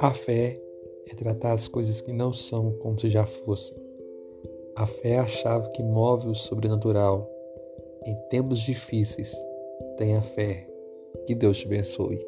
A fé é tratar as coisas que não são como se já fossem. A fé é a chave que move o sobrenatural. Em tempos difíceis, tenha fé. Que Deus te abençoe.